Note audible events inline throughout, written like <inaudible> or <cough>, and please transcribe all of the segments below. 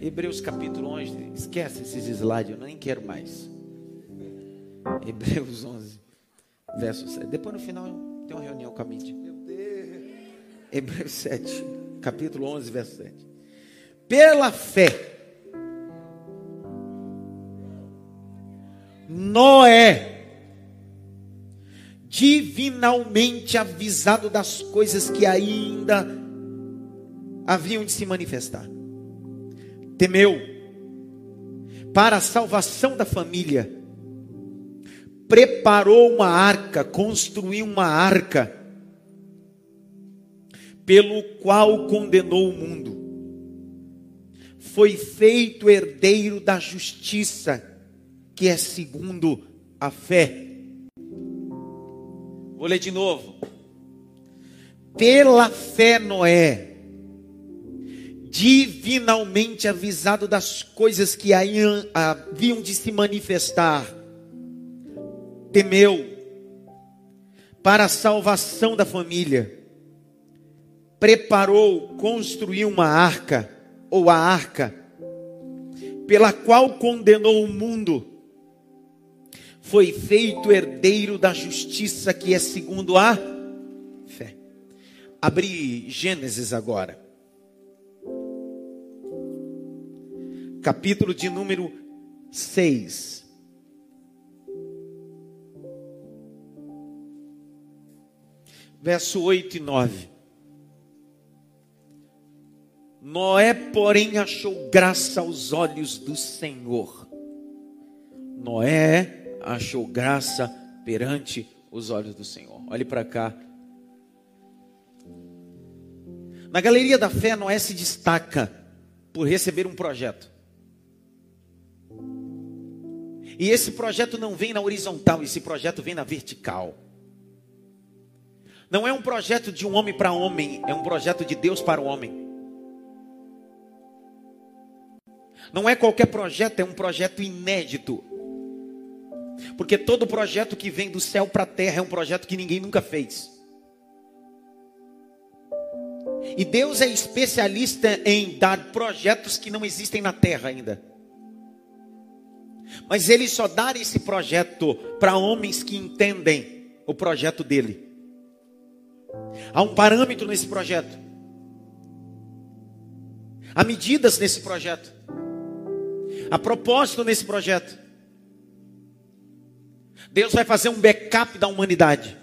Hebreus capítulo 11. Esquece esses slides, eu nem quero mais. Hebreus 11, verso 7. Depois no final tem uma reunião com a mídia. Hebreus 7, capítulo 11, verso 7. Pela fé, Noé, divinalmente avisado das coisas que ainda haviam de se manifestar, temeu para a salvação da família, preparou uma arca, construiu uma arca, pelo qual condenou o mundo, foi feito herdeiro da justiça que é segundo a fé. Vou ler de novo. Pela fé, Noé, divinalmente avisado das coisas que haviam de se manifestar, temeu para a salvação da família, preparou, construiu uma arca, ou a arca, pela qual condenou o mundo foi feito herdeiro da justiça que é segundo a fé. Abri Gênesis agora. Capítulo de número 6. Verso 8 e 9. Noé, porém, achou graça aos olhos do Senhor. Noé achou graça perante os olhos do Senhor. Olhe para cá. Na galeria da fé, Noé se destaca por receber um projeto. E esse projeto não vem na horizontal, esse projeto vem na vertical. Não é um projeto de um homem para homem, é um projeto de Deus para o homem. Não é qualquer projeto, é um projeto inédito. Porque todo projeto que vem do céu para a terra é um projeto que ninguém nunca fez. E Deus é especialista em dar projetos que não existem na terra ainda. Mas Ele só dá esse projeto para homens que entendem o projeto dele. Há um parâmetro nesse projeto. Há medidas nesse projeto. Há propósito nesse projeto. Deus vai fazer um backup da humanidade.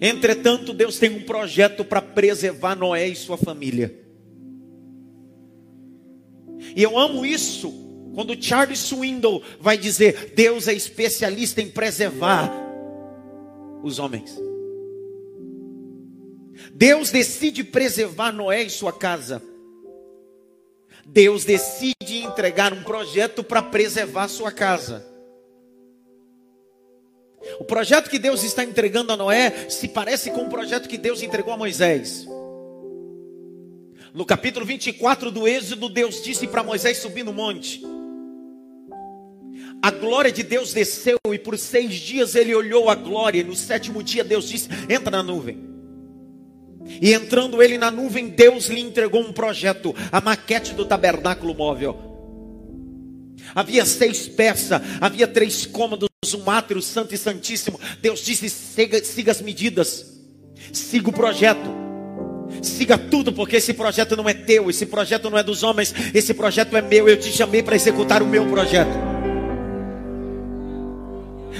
Entretanto, Deus tem um projeto para preservar Noé e sua família. E eu amo isso quando Charles Swindoll vai dizer: Deus é especialista em preservar os homens. Deus decide preservar Noé e sua casa. Deus decide entregar um projeto para preservar sua casa. O projeto que Deus está entregando a Noé se parece com o projeto que Deus entregou a Moisés. No capítulo 24 do Êxodo, Deus disse para Moisés subir no monte. A glória de Deus desceu e por seis dias ele olhou a glória. E no sétimo dia Deus disse: entra na nuvem. E entrando ele na nuvem, Deus lhe entregou um projeto, a maquete do tabernáculo móvel. Havia seis peças, havia três cômodos, um átrio santo e santíssimo. Deus disse: siga, siga as medidas, siga o projeto. Siga tudo, porque esse projeto não é teu, esse projeto não é dos homens, esse projeto é meu. Eu te chamei para executar o meu projeto.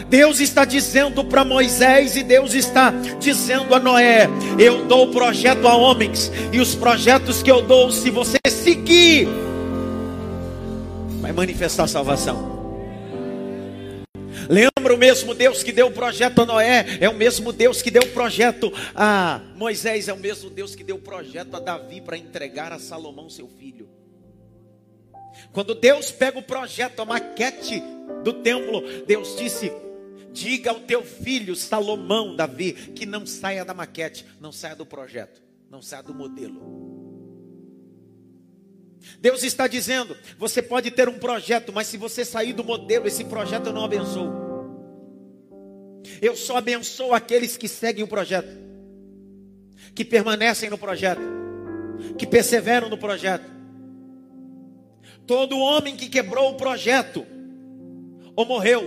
Deus está dizendo para Moisés e Deus está dizendo a Noé: Eu dou o projeto a homens, e os projetos que eu dou, se você seguir, vai manifestar salvação. Lembra o mesmo Deus que deu o projeto a Noé, é o mesmo Deus que deu o projeto a Moisés, é o mesmo Deus que deu o projeto a Davi para entregar a Salomão, seu filho. Quando Deus pega o projeto, a maquete do templo, Deus disse: Diga ao teu filho Salomão, Davi, que não saia da maquete, não saia do projeto, não saia do modelo. Deus está dizendo: você pode ter um projeto, mas se você sair do modelo, esse projeto eu não abençoo. Eu só abençoo aqueles que seguem o projeto, que permanecem no projeto. que perseveram no projeto. Todo homem que quebrou o projeto, ou morreu,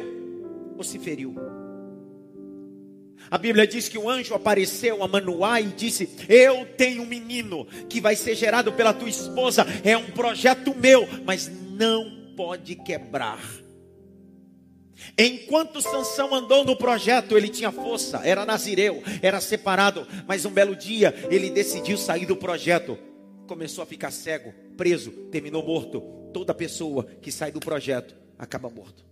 ou se feriu. A Bíblia diz que o anjo apareceu a Manoá e disse: Eu tenho um menino que vai ser gerado pela tua esposa. É um projeto meu, mas não pode quebrar. Enquanto Sansão andou no projeto, ele tinha força, era nazireu, era separado, mas um belo dia ele decidiu sair do projeto. Começou a ficar cego, preso, terminou morto. Toda pessoa que sai do projeto acaba morto.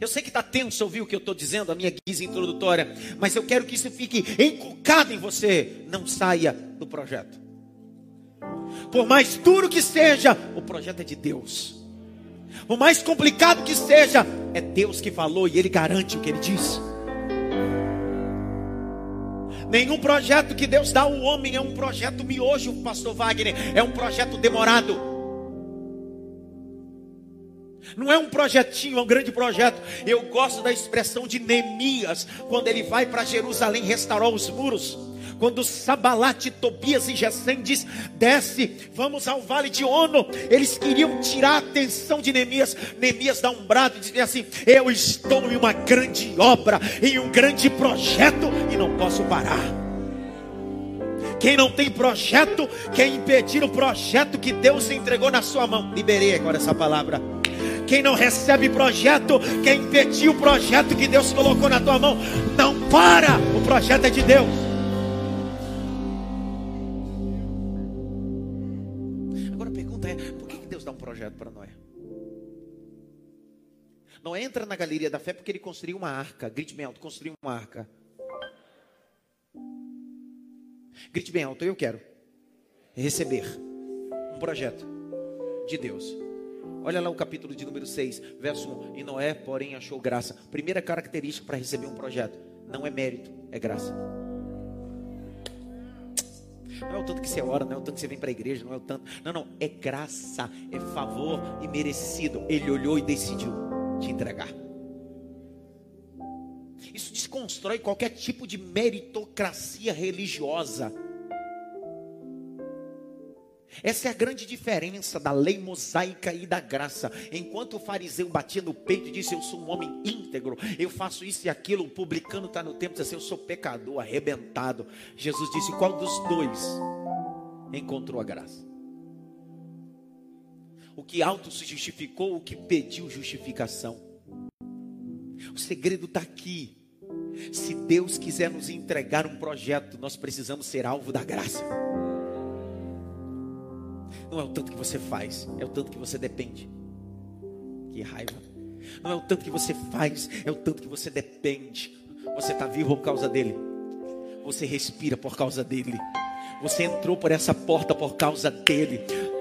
Eu sei que está tenso ouvir o que eu estou dizendo, a minha guisa introdutória, mas eu quero que isso fique encucado em você. Não saia do projeto. Por mais duro que seja, o projeto é de Deus. Por mais complicado que seja, é Deus que falou e Ele garante o que Ele diz. Nenhum projeto que Deus dá ao homem é um projeto miojo, pastor Wagner, é um projeto demorado. Não é um projetinho, é um grande projeto. Eu gosto da expressão de Neemias, quando ele vai para Jerusalém restaurar os muros. Quando Sabalate, Tobias e Gesem diz: desce, vamos ao vale de Ono. Eles queriam tirar a atenção de Neemias. Neemias dá um brado e diz assim: Eu estou em uma grande obra, em um grande projeto e não posso parar. Quem não tem projeto, quer impedir o projeto que Deus entregou na sua mão. Liberei agora essa palavra. Quem não recebe projeto, quer impedir o projeto que Deus colocou na tua mão, não para. O projeto é de Deus. Agora a pergunta é: por que Deus dá um projeto para Noé? Noé entra na galeria da fé porque ele construiu uma arca. Grite bem alto: construiu uma arca. Grite bem alto: eu quero receber um projeto de Deus. Olha lá o capítulo de número 6, verso 1. E Noé, porém, achou graça. Primeira característica para receber um projeto: não é mérito, é graça. Não é o tanto que você ora, não é o tanto que você vem para a igreja, não é o tanto. Não, não, é graça, é favor e merecido. Ele olhou e decidiu te entregar. Isso desconstrói qualquer tipo de meritocracia religiosa. Essa é a grande diferença da lei mosaica e da graça. Enquanto o fariseu batia no peito e disse: Eu sou um homem íntegro, eu faço isso e aquilo, o publicano está no tempo e disse assim: Eu sou pecador, arrebentado. Jesus disse: Qual dos dois encontrou a graça? O que auto se justificou, o que pediu justificação. O segredo está aqui. Se Deus quiser nos entregar um projeto, nós precisamos ser alvo da graça. Não é o tanto que você faz, é o tanto que você depende. Que raiva. Não é o tanto que você faz, é o tanto que você depende. Você está vivo por causa dele. Você respira por causa dele. Você entrou por essa porta por causa dele.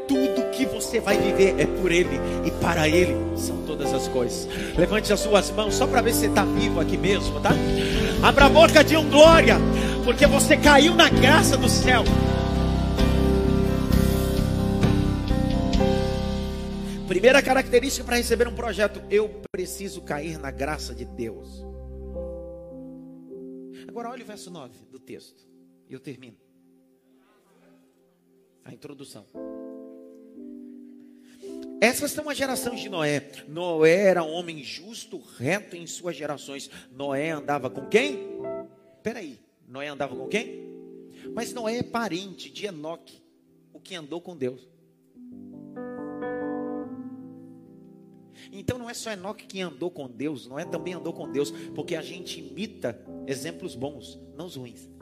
Tudo que você vai viver é por ele e para ele são todas as coisas. Levante as suas mãos só para ver se você está vivo aqui mesmo, tá? Abra a boca de um glória, porque você caiu na graça do céu. Primeira característica para receber um projeto: eu preciso cair na graça de Deus. Agora, olha o verso 9 do texto, e eu termino. A introdução. Essas são as gerações de Noé. Noé era um homem justo, reto em suas gerações. Noé andava com quem? Peraí, Noé andava com quem? Mas Noé é parente de Enoque, o que andou com Deus. Então não é só Enoque que andou com Deus, não é também andou com Deus, porque a gente imita exemplos bons, não os ruins. <laughs>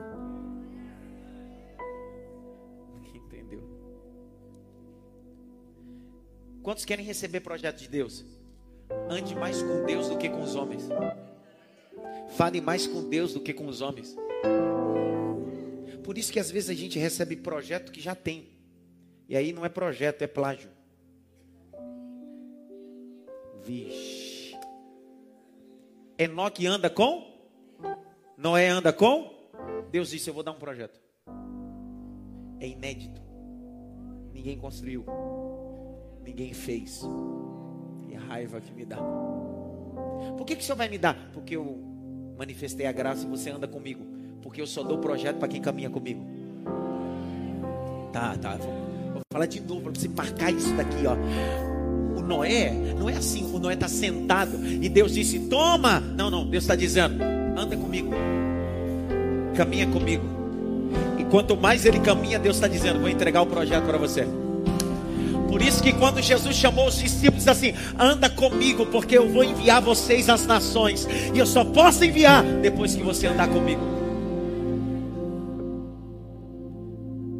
Entendeu? Quantos querem receber projeto de Deus? Ande mais com Deus do que com os homens. Fale mais com Deus do que com os homens. Por isso que às vezes a gente recebe projeto que já tem. E aí não é projeto, é plágio. Vixe. Enoque anda com? Noé anda com? Deus disse: Eu vou dar um projeto. É inédito. Ninguém construiu. Ninguém fez. E a raiva que me dá. Por que, que o Senhor vai me dar? Porque eu manifestei a graça e você anda comigo. Porque eu só dou projeto para quem caminha comigo. Tá, tá. Vou, vou falar de novo para você marcar isso daqui, ó. O Noé, não é assim, o Noé está sentado e Deus disse: Toma! Não, não, Deus está dizendo: Anda comigo, caminha comigo. E quanto mais ele caminha, Deus está dizendo: Vou entregar o projeto para você. Por isso que quando Jesus chamou os discípulos assim, anda comigo, porque eu vou enviar vocês às nações. E eu só posso enviar depois que você andar comigo.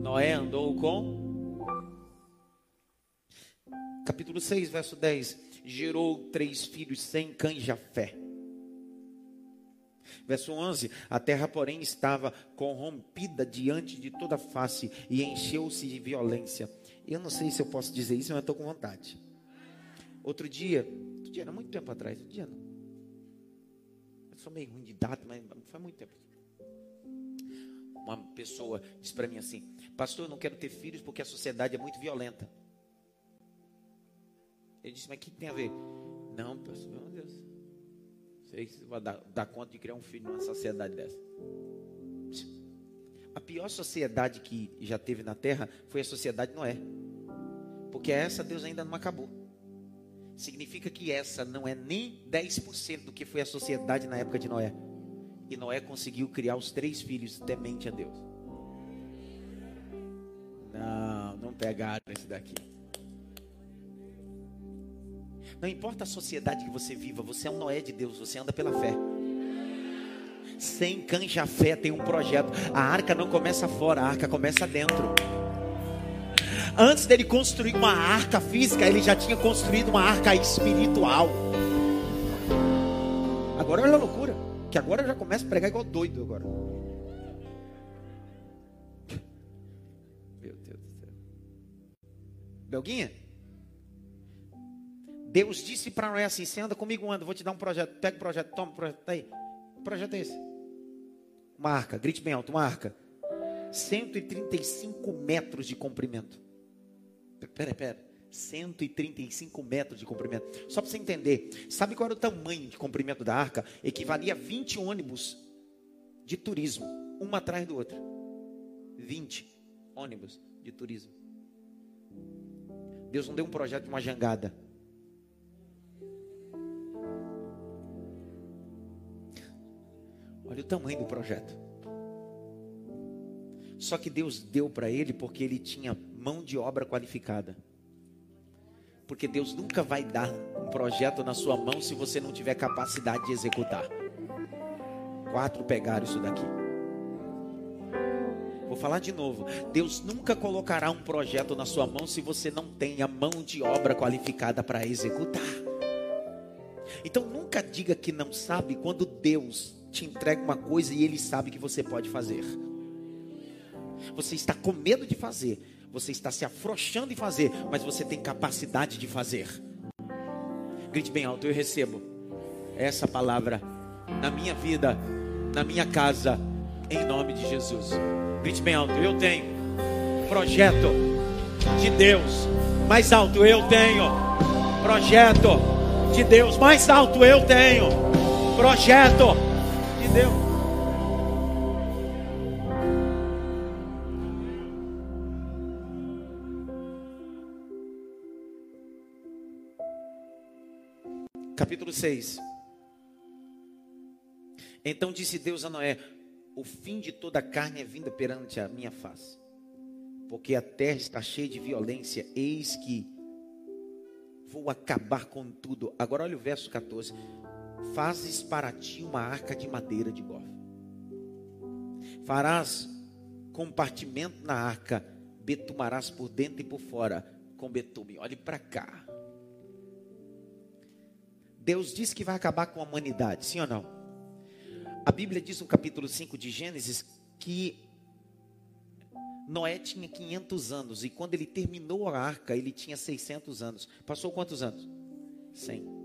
Noé andou com. Capítulo 6, verso 10. Gerou três filhos sem cães Jafé. Verso 11: A terra, porém, estava corrompida diante de toda face e encheu-se de violência. Eu não sei se eu posso dizer isso, mas estou com vontade. Outro dia, outro dia, não, muito tempo atrás, outro dia não. Eu sou meio ruim de data, mas foi muito tempo. Uma pessoa disse para mim assim: Pastor, eu não quero ter filhos porque a sociedade é muito violenta. Eu disse: Mas o que tem a ver? Não, pastor, meu Deus. Sei você vai dar, dar conta de criar um filho numa sociedade dessa. A pior sociedade que já teve na terra foi a sociedade Noé. Porque essa Deus ainda não acabou. Significa que essa não é nem 10% do que foi a sociedade na época de Noé. E Noé conseguiu criar os três filhos temente a Deus. Não, não pegaram esse daqui. Não importa a sociedade que você viva, você é um Noé de Deus, você anda pela fé. Sem canja fé tem um projeto. A arca não começa fora, a arca começa dentro. Antes dele construir uma arca física, ele já tinha construído uma arca espiritual. Agora olha a loucura. Que agora eu já começo a pregar igual doido agora. Meu Deus do céu. Belguinha? Deus disse para Noé assim: você anda comigo ano, vou te dar um projeto. Pega o projeto, toma o projeto, tá aí. Que projeto é esse? Uma arca, grite bem alto, uma arca. 135 metros de comprimento. Pera, pera. 135 metros de comprimento. Só para você entender. Sabe qual era o tamanho de comprimento da arca? Equivalia a 20 ônibus de turismo, um atrás do outro. 20 ônibus de turismo. Deus não deu um projeto de uma jangada. Olha o tamanho do projeto. Só que Deus deu para ele porque ele tinha mão de obra qualificada. Porque Deus nunca vai dar um projeto na sua mão se você não tiver capacidade de executar. Quatro pegaram isso daqui. Vou falar de novo. Deus nunca colocará um projeto na sua mão se você não tem a mão de obra qualificada para executar. Então nunca diga que não sabe quando Deus te entrega uma coisa e ele sabe que você pode fazer. Você está com medo de fazer, você está se afrouxando em fazer, mas você tem capacidade de fazer. Grite bem alto, eu recebo essa palavra na minha vida, na minha casa, em nome de Jesus. Grite bem alto, eu tenho projeto de Deus. Mais alto, eu tenho projeto de Deus. Mais alto, eu tenho projeto de Deus. Capítulo 6. Então disse Deus a Noé: O fim de toda a carne é vinda perante a minha face, porque a terra está cheia de violência, eis que vou acabar com tudo. Agora olha o verso 14 fazes para ti uma arca de madeira de gofe. Farás compartimento na arca, betumarás por dentro e por fora com betume. Olhe para cá. Deus disse que vai acabar com a humanidade, sim ou não? A Bíblia diz no capítulo 5 de Gênesis que Noé tinha 500 anos e quando ele terminou a arca, ele tinha 600 anos. Passou quantos anos? 100.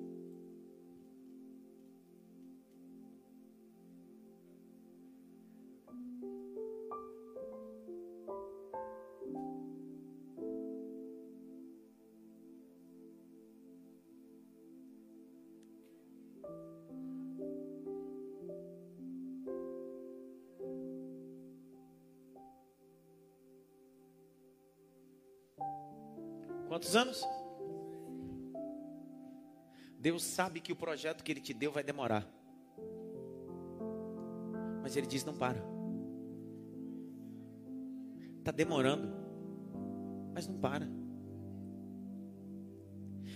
Quantos anos? Deus sabe que o projeto que Ele te deu vai demorar. Mas Ele diz: não para. Está demorando, mas não para.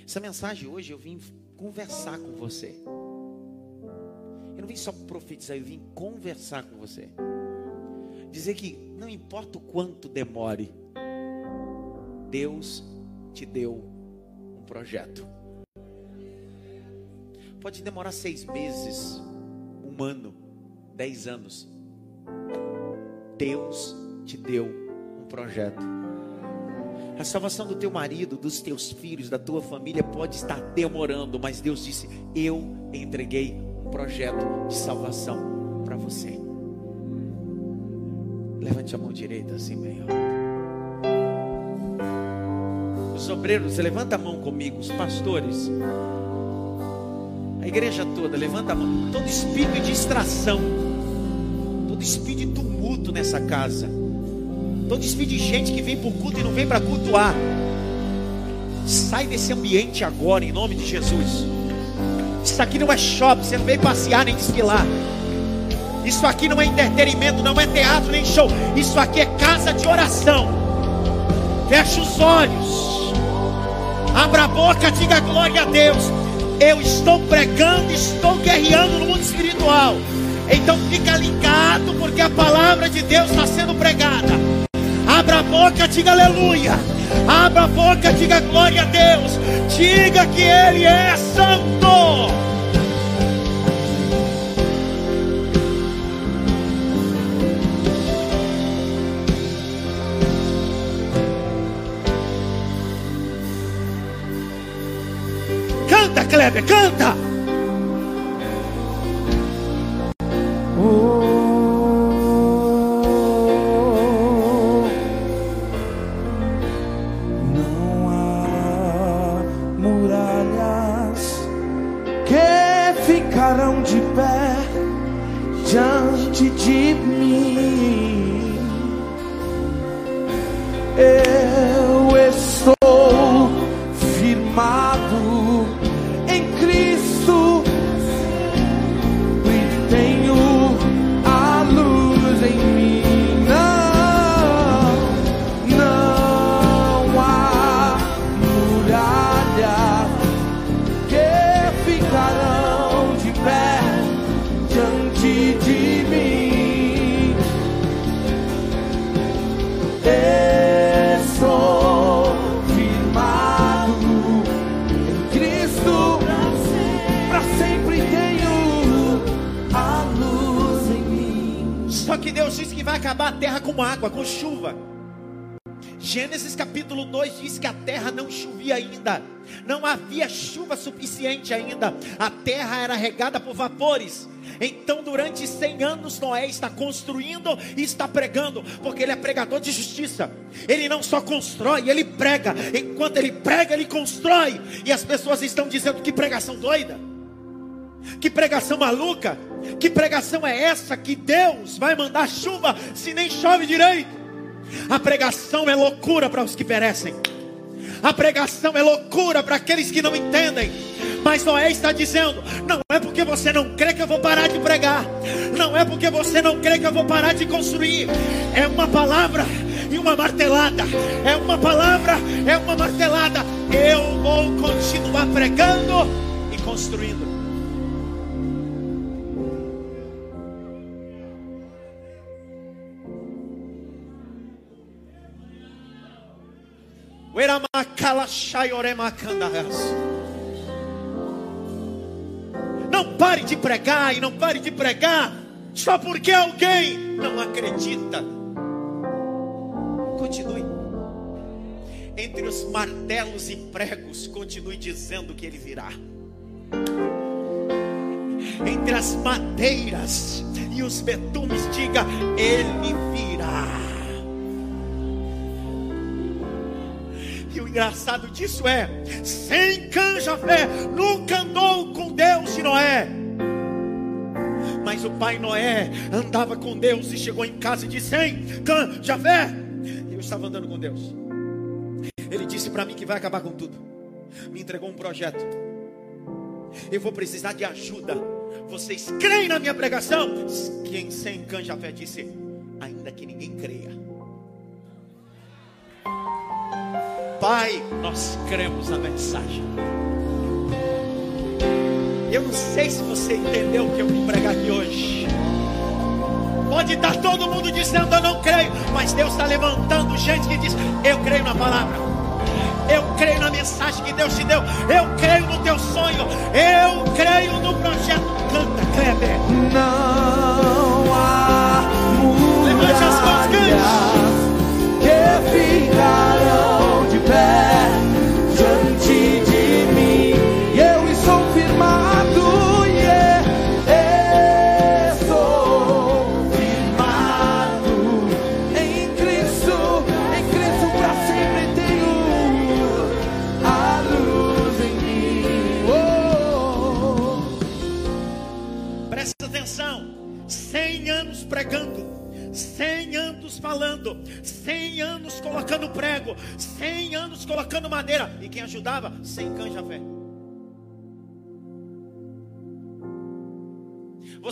Essa mensagem hoje eu vim conversar com você. Eu não vim só profetizar, eu vim conversar com você. Dizer que não importa o quanto demore, Deus te deu um projeto. Pode demorar seis meses, um ano, dez anos. Deus te deu um projeto. A salvação do teu marido, dos teus filhos, da tua família pode estar demorando, mas Deus disse: Eu entreguei um projeto de salvação para você. Levante a mão direita assim, bem Os obreiros, levanta a mão comigo, os pastores. A igreja toda, levanta a mão. Todo espírito de distração, todo espírito de tumulto nessa casa Todo espírito de gente que vem para o culto e não vem para cultuar. Sai desse ambiente agora, em nome de Jesus. Isso aqui não é shopping, você não veio passear nem desfilar. Isso aqui não é entretenimento, não é teatro nem show. Isso aqui é casa de oração. Feche os olhos. Abra a boca, diga glória a Deus. Eu estou pregando, estou guerreando no mundo espiritual. Então fica ligado, porque a palavra de Deus está sendo pregada. Abra a boca, diga aleluia. Abra a boca, diga glória a Deus. Diga que Ele é santo. Kleber, canta. Ainda. A terra era regada por vapores. Então, durante 100 anos, Noé está construindo e está pregando, porque ele é pregador de justiça. Ele não só constrói, ele prega. Enquanto ele prega, ele constrói. E as pessoas estão dizendo que pregação doida, que pregação maluca, que pregação é essa que Deus vai mandar chuva se nem chove direito. A pregação é loucura para os que perecem. A pregação é loucura para aqueles que não entendem. Mas Noé está dizendo: não é porque você não crê que eu vou parar de pregar, não é porque você não crê que eu vou parar de construir. É uma palavra e uma martelada. É uma palavra, é uma martelada. Eu vou continuar pregando e construindo. Não pare de pregar e não pare de pregar só porque alguém não acredita. Continue. Entre os martelos e pregos, continue dizendo que ele virá. Entre as madeiras e os betumes, diga: Ele virá. Engraçado disso é: sem canja fé nunca andou com Deus de Noé. Mas o pai Noé andava com Deus e chegou em casa e disse: Sem canja fé. Eu estava andando com Deus. Ele disse para mim que vai acabar com tudo. Me entregou um projeto. Eu vou precisar de ajuda. Vocês creem na minha pregação? Quem sem canja fé disse, ainda que ninguém creia. Pai, nós cremos na mensagem. Eu não sei se você entendeu o que eu vim pregar aqui hoje. Pode estar todo mundo dizendo eu não creio, mas Deus está levantando gente que diz eu creio na palavra. Eu creio na mensagem que Deus te deu. Eu creio no teu sonho. Eu creio no projeto. Canta, Kleber. Não há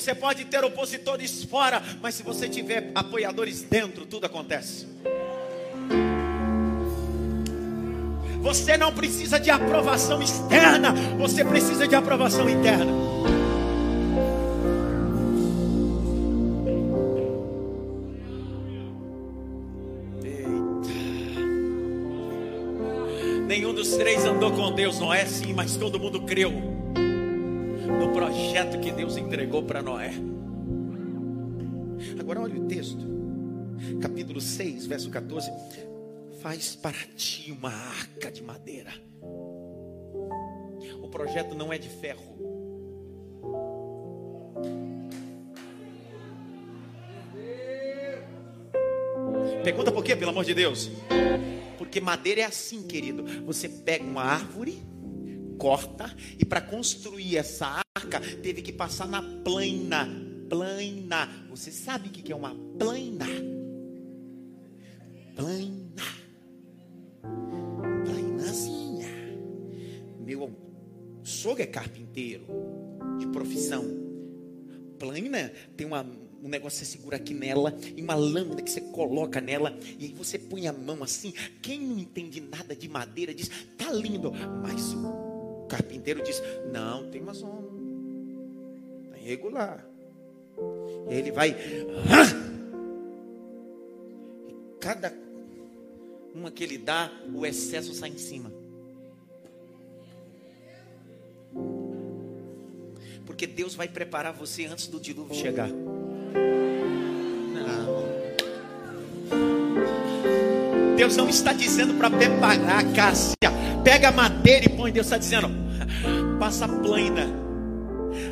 Você pode ter opositores fora, mas se você tiver apoiadores dentro, tudo acontece. Você não precisa de aprovação externa, você precisa de aprovação interna. Nenhum dos três andou com Deus, Noé sim, mas todo mundo creu no projeto que Deus entregou para Noé. Agora olha o texto, capítulo 6, verso 14. Faz para ti uma arca de madeira. O projeto não é de ferro. Pergunta por quê, pelo amor de Deus? Porque madeira é assim, querido. Você pega uma árvore, corta, e para construir essa arca, teve que passar na plana. Plana. Você sabe o que é uma plana? Plana. Planazinha. Meu sogro é carpinteiro, de profissão. Plana tem uma um negócio você segura aqui nela, e uma lâmina que você coloca nela, e aí você põe a mão assim. Quem não entende nada de madeira diz, tá lindo, mas o carpinteiro diz, não, tem mais um, tá irregular. E aí ele vai, e cada uma que ele dá, o excesso sai em cima. Porque Deus vai preparar você antes do dilúvio chegar. Deus não está dizendo para preparar, Cássia. Pega a madeira e põe. Deus está dizendo, passa plana.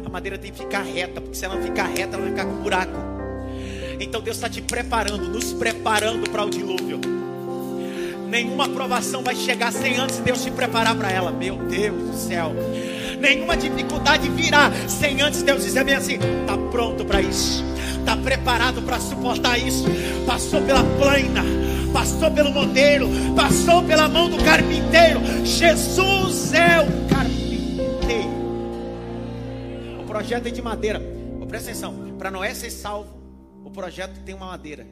A madeira tem que ficar reta, porque se ela ficar reta, ela vai ficar com buraco. Então Deus está te preparando, nos preparando para o dilúvio. Nenhuma aprovação vai chegar sem antes Deus te preparar para ela. Meu Deus do céu. Nenhuma dificuldade virá sem antes Deus dizer bem assim: está pronto para isso, está preparado para suportar isso. Passou pela plana, passou pelo modelo, passou pela mão do carpinteiro. Jesus é o carpinteiro. Projeto é de madeira. Oh, presta atenção: para Noé ser salvo, o projeto tem uma madeira.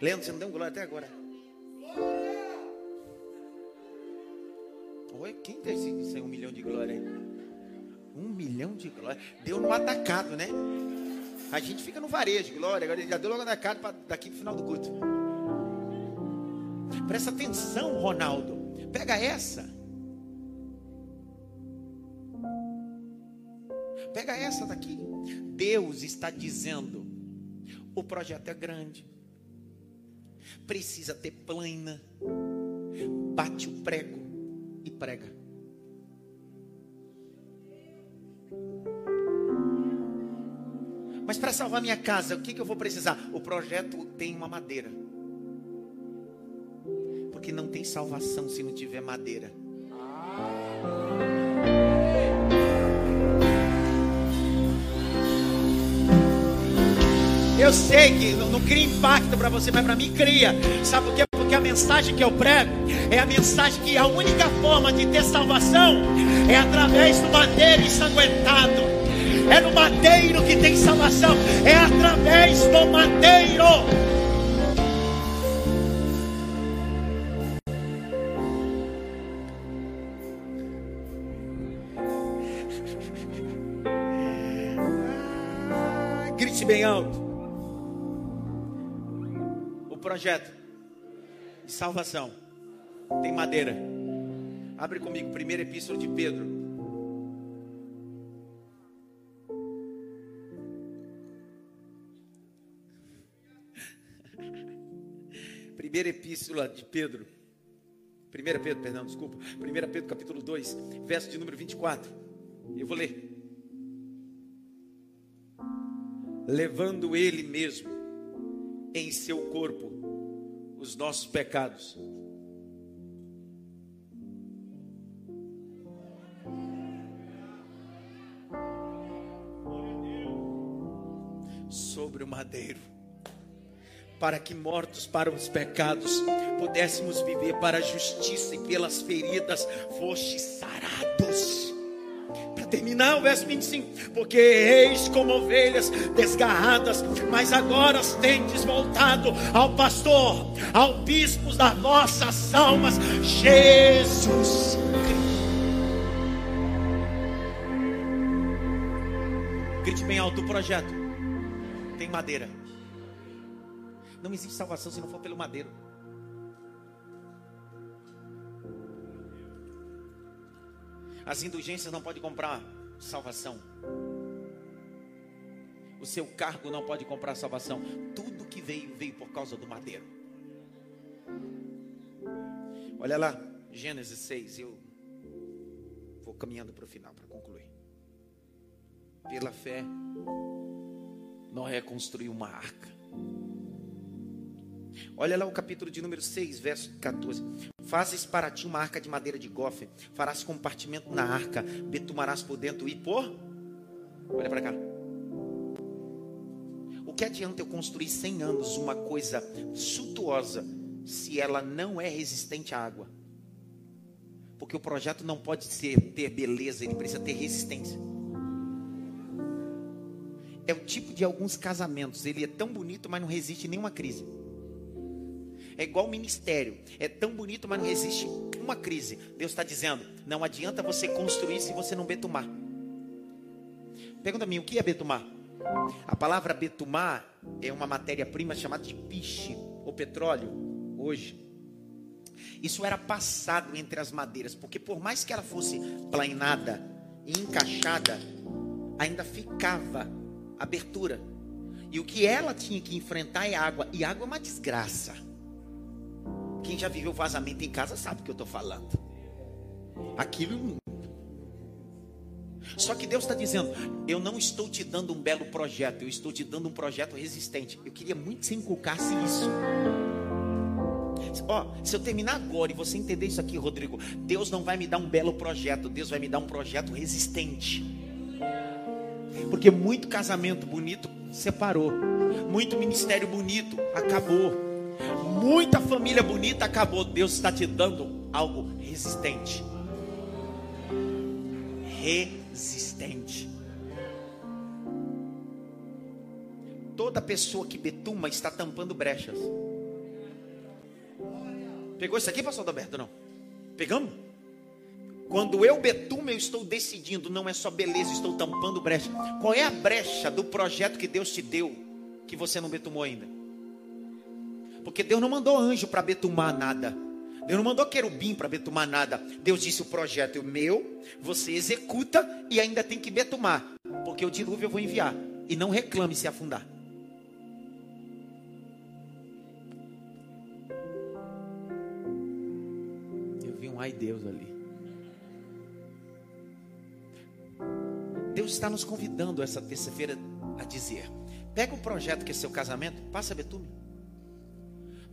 Leandro, você não deu um glória até agora. Oi, quem tem esse, esse um milhão de glória aí? Um milhão de glória. Deu no atacado, né? A gente fica no varejo, glória. Agora ele já deu logo atacado para daqui pro final do culto. Presta atenção, Ronaldo. Pega essa. Pega essa daqui. Deus está dizendo: o projeto é grande. Precisa ter plana. Bate o prego e prega. Mas para salvar minha casa, o que, que eu vou precisar? O projeto tem uma madeira. Porque não tem salvação se não tiver madeira. Eu sei que não, não cria impacto para você, mas para mim cria. Sabe por quê? Porque a mensagem que eu prego é a mensagem que a única forma de ter salvação é através do madeiro ensanguentado. É no madeiro que tem salvação, é através do madeiro. Projeto de salvação tem madeira. Abre comigo, primeira epístola de Pedro. <laughs> Primeira epístola de Pedro. Primeira Pedro, perdão, desculpa. Primeira Pedro, capítulo 2, verso de número 24. Eu vou ler. Levando ele mesmo em seu corpo os nossos pecados. Sobre o madeiro, para que mortos para os pecados pudéssemos viver para a justiça e pelas feridas foste sarados terminar o verso 25: Porque eis como ovelhas desgarradas, mas agora tendes voltado ao pastor, ao bispo das vossas almas, Jesus Cristo. Grite bem alto o projeto. Tem madeira. Não existe salvação se não for pelo madeiro. As indulgências não podem comprar salvação. O seu cargo não pode comprar salvação. Tudo que veio, veio por causa do madeiro. Olha lá, Gênesis 6. Eu vou caminhando para o final para concluir. Pela fé, Noé construiu uma arca. Olha lá o capítulo de número 6, verso 14. Fazes para ti uma arca de madeira de gofe, farás compartimento na arca, betumarás por dentro e por. Olha para cá. O que adianta eu construir 100 anos uma coisa suntuosa se ela não é resistente à água? Porque o projeto não pode ser, ter beleza, ele precisa ter resistência. É o tipo de alguns casamentos, ele é tão bonito, mas não resiste nenhuma crise. É igual ministério. É tão bonito, mas não resiste uma crise. Deus está dizendo: não adianta você construir se você não betumar. Pergunta a mim, o que é betumar? A palavra betumar é uma matéria-prima chamada de piche ou petróleo, hoje. Isso era passado entre as madeiras, porque por mais que ela fosse plainada e encaixada, ainda ficava abertura. E o que ela tinha que enfrentar é água, e água é uma desgraça. Quem já viveu vazamento em casa sabe o que eu estou falando. Aquilo. Só que Deus está dizendo: Eu não estou te dando um belo projeto, eu estou te dando um projeto resistente. Eu queria muito que você inculcasse isso. Ó, se eu terminar agora e você entender isso aqui, Rodrigo, Deus não vai me dar um belo projeto, Deus vai me dar um projeto resistente. Porque muito casamento bonito separou, muito ministério bonito acabou. Muita família bonita acabou. Deus está te dando algo resistente. Resistente. Toda pessoa que betuma está tampando brechas. Pegou isso aqui, pastor Alberto? Não. Pegamos? Quando eu betumo, eu estou decidindo, não é só beleza, estou tampando brecha. Qual é a brecha do projeto que Deus te deu que você não betumou ainda? Porque Deus não mandou anjo para betumar nada. Deus não mandou querubim para betumar nada. Deus disse: o projeto é meu, você executa e ainda tem que betumar. Porque o dilúvio eu vou enviar. E não reclame se afundar. Eu vi um ai Deus ali. Deus está nos convidando essa terça-feira a dizer: pega o projeto que é seu casamento, passa betume.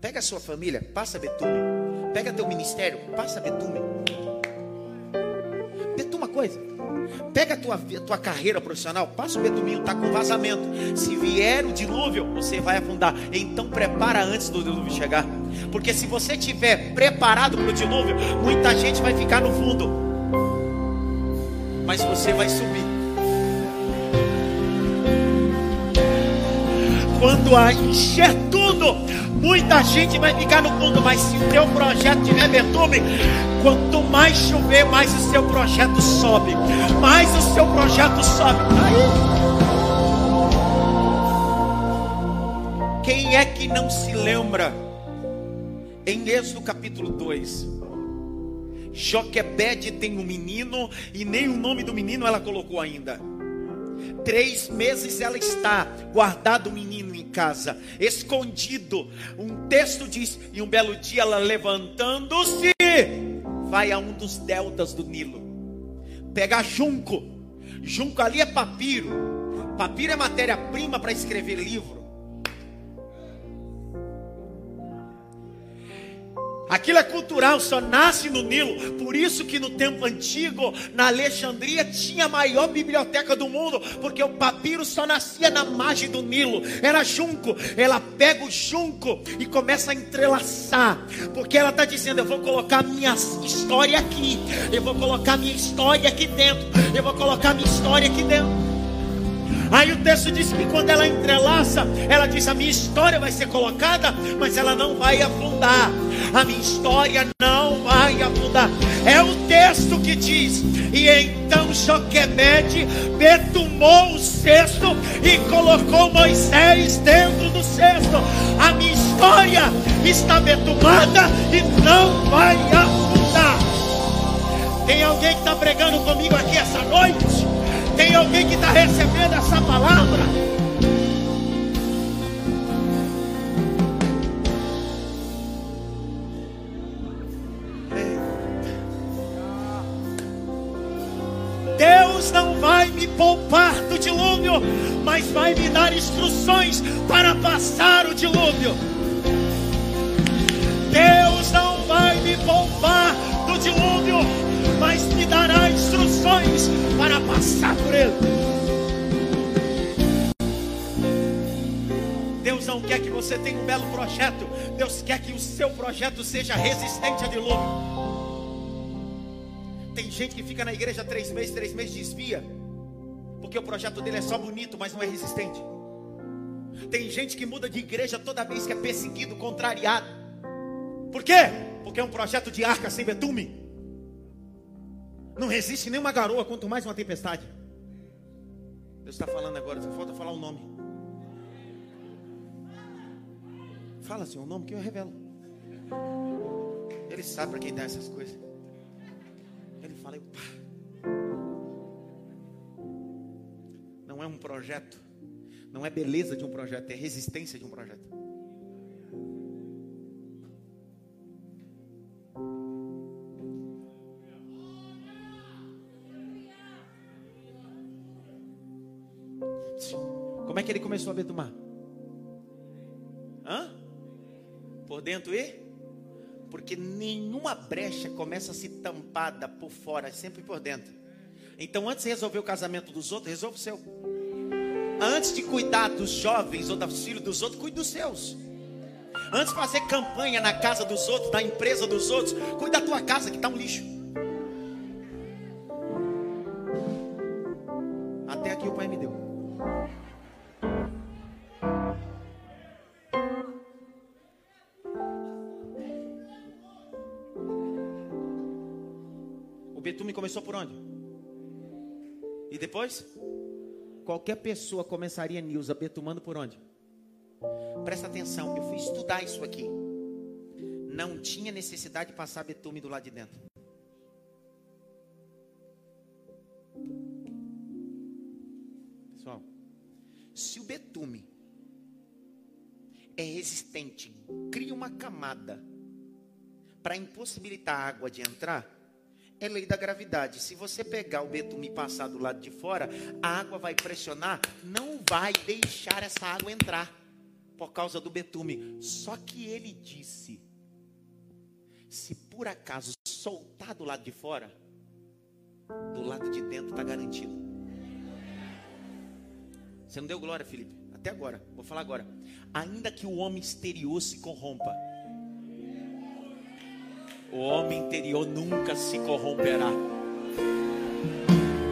Pega a sua família, passa betume. Pega teu ministério, passa betume. Betuma coisa. Pega a tua, tua carreira profissional, passa o betuminho, tá com vazamento. Se vier o dilúvio, você vai afundar. Então prepara antes do dilúvio chegar. Porque se você estiver preparado para o dilúvio, muita gente vai ficar no fundo. Mas você vai subir. Quando a encher tudo, muita gente vai ficar no fundo. Mas se o teu projeto tiver betume, quanto mais chover, mais o seu projeto sobe. Mais o seu projeto sobe. Aí. Quem é que não se lembra? Em Êxodo capítulo 2, Joquebede tem um menino e nem o nome do menino ela colocou ainda. Três meses ela está guardado o menino em casa, escondido. Um texto diz: e um belo dia ela levantando-se, vai a um dos deltas do Nilo, pega junco. Junco ali é papiro. Papiro é matéria-prima para escrever livro. Aquilo é cultural, só nasce no Nilo. Por isso que no tempo antigo, na Alexandria, tinha a maior biblioteca do mundo, porque o papiro só nascia na margem do Nilo. Era junco. Ela pega o junco e começa a entrelaçar, porque ela está dizendo: Eu vou colocar minha história aqui, eu vou colocar minha história aqui dentro, eu vou colocar minha história aqui dentro. Aí o texto diz que quando ela entrelaça, ela diz: A minha história vai ser colocada, mas ela não vai afundar. A minha história não vai afundar. É o texto que diz: E então Joquebede betumou o cesto e colocou Moisés dentro do cesto. A minha história está betumada e não vai afundar. Tem alguém que está pregando comigo aqui essa noite? Tem alguém que está recebendo essa palavra? Deus não vai me poupar do dilúvio, mas vai me dar instruções para passar o dilúvio. Passar por ele. Deus não quer que você tenha um belo projeto, Deus quer que o seu projeto seja resistente a dilúvio. Tem gente que fica na igreja três meses, três meses desvia, porque o projeto dele é só bonito, mas não é resistente. Tem gente que muda de igreja toda vez que é perseguido, contrariado. Por quê? Porque é um projeto de arca sem betume. Não resiste nem uma garoa, quanto mais uma tempestade. Deus está falando agora, só falta falar o nome. Fala, Senhor, o nome que eu revelo. Ele sabe para quem dá essas coisas. Ele fala, pá. Não é um projeto. Não é beleza de um projeto, é resistência de um projeto. Começou a betumar? Hã? Por dentro e? Porque nenhuma brecha começa a se tampada por fora, sempre por dentro. Então, antes de resolver o casamento dos outros, resolva o seu. Antes de cuidar dos jovens ou dos filhos dos outros, cuide dos seus. Antes de fazer campanha na casa dos outros, na empresa dos outros, cuide da tua casa que está um lixo. Começou por onde? E depois? Qualquer pessoa começaria, Nilza, betumando por onde? Presta atenção, eu fui estudar isso aqui. Não tinha necessidade de passar betume do lado de dentro. Pessoal, se o betume é resistente, cria uma camada para impossibilitar a água de entrar, é lei da gravidade. Se você pegar o betume e passar do lado de fora, a água vai pressionar, não vai deixar essa água entrar por causa do betume. Só que ele disse: se por acaso soltar do lado de fora, do lado de dentro está garantido. Você não deu glória, Felipe? Até agora, vou falar agora. Ainda que o homem exterior se corrompa, O homem interior nunca se corromperá.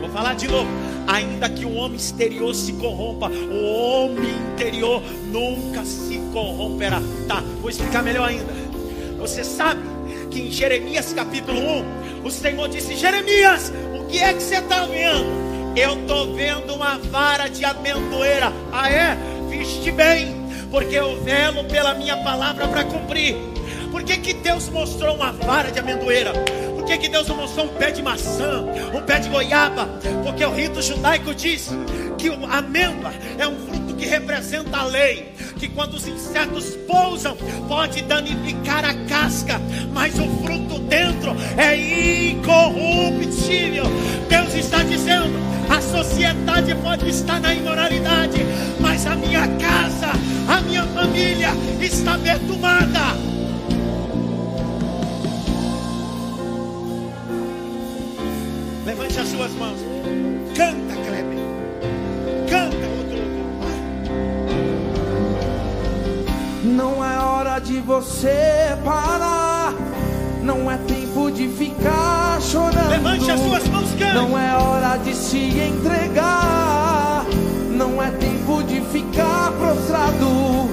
Vou falar de novo. Ainda que o homem exterior se corrompa, o homem interior nunca se corromperá. Tá, vou explicar melhor ainda. Você sabe que em Jeremias capítulo 1, o Senhor disse: Jeremias, o que é que você está vendo? Eu estou vendo uma vara de amendoeira. Ah, é? Viste bem, porque eu velo pela minha palavra para cumprir. Por que, que Deus mostrou uma vara de amendoeira? Por que, que Deus não mostrou um pé de maçã, um pé de goiaba? Porque o rito judaico diz que a amêndoa é um fruto que representa a lei. Que quando os insetos pousam, pode danificar a casca, mas o fruto dentro é incorruptível. Deus está dizendo: a sociedade pode estar na imoralidade, mas a minha casa, a minha família está perturbada. Levante as suas mãos. Canta, Kleber. Canta outro louvor. Não é hora de você parar. Não é tempo de ficar chorando. Levante as suas mãos, canta. Não é hora de se entregar. Não é tempo de ficar prostrado.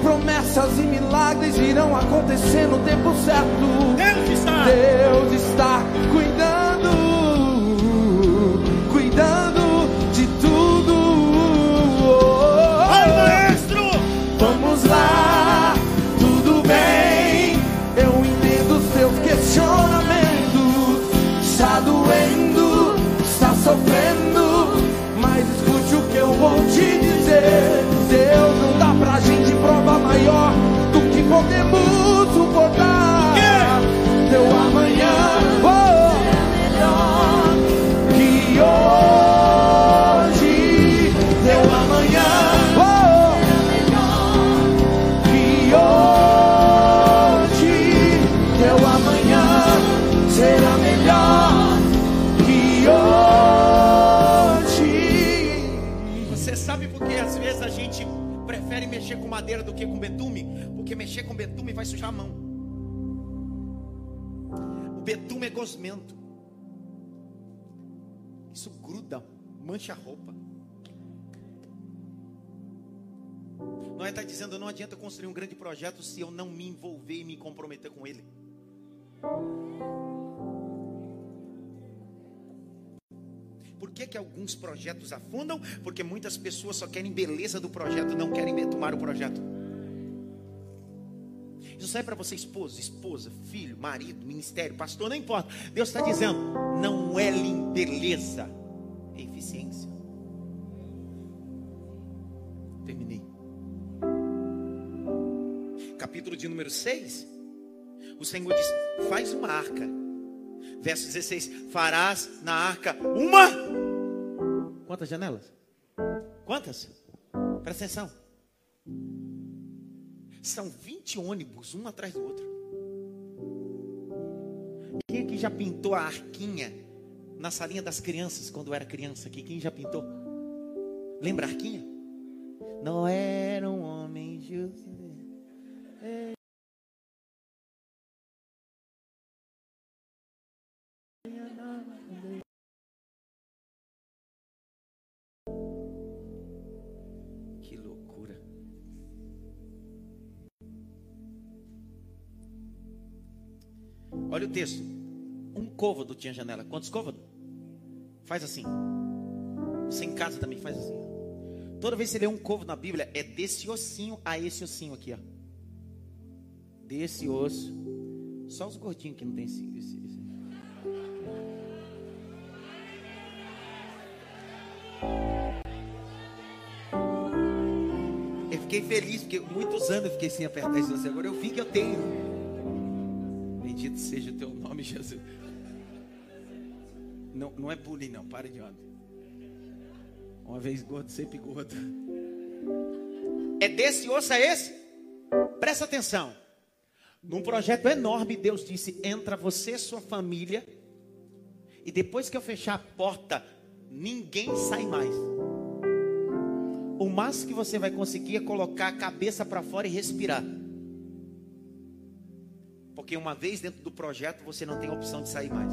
Promessas e milagres irão acontecer no tempo certo. Deus está. Deus está cuidando, Deus não dá pra gente prova maior do que podemos suportar. Teu amanhã oh, que hoje. Madeira do que com betume? Porque mexer com betume vai sujar a mão. O betume é gosmento. Isso gruda, mancha a roupa. Nós está dizendo, não adianta construir um grande projeto se eu não me envolver e me comprometer com ele. Por que, que alguns projetos afundam? Porque muitas pessoas só querem beleza do projeto, não querem tomar o projeto. Isso serve para você, esposa, esposa, filho, marido, ministério, pastor, não importa. Deus está dizendo, não é beleza, é eficiência. Terminei. Capítulo de número 6. O Senhor diz: faz uma arca. Verso 16: farás na arca uma. Quantas janelas? Quantas? Presta atenção. São 20 ônibus, um atrás do outro. Quem aqui já pintou a arquinha na salinha das crianças quando era criança aqui? Quem já pintou? Lembra a arquinha? Não era um homem justo. Que loucura. Olha o texto. Um côvado tinha janela. Quantos côvados? Faz assim. Você em casa também faz assim. Toda vez que você lê um côvado na Bíblia, é desse ossinho a esse ossinho aqui, ó. Desse osso. Só os gordinhos que não tem esse, esse, fiquei feliz, porque muitos anos eu fiquei sem apertar isso assim. Agora eu vi que eu tenho. Bendito seja o teu nome, <laughs> Jesus. Não, não é bullying, não. Para de onda. Uma vez gordo, sempre gordo. É desse osso a esse? Presta atenção. Num projeto enorme, Deus disse: entra você, sua família. E depois que eu fechar a porta, ninguém sai mais. O máximo que você vai conseguir é colocar a cabeça para fora e respirar. Porque uma vez dentro do projeto, você não tem opção de sair mais.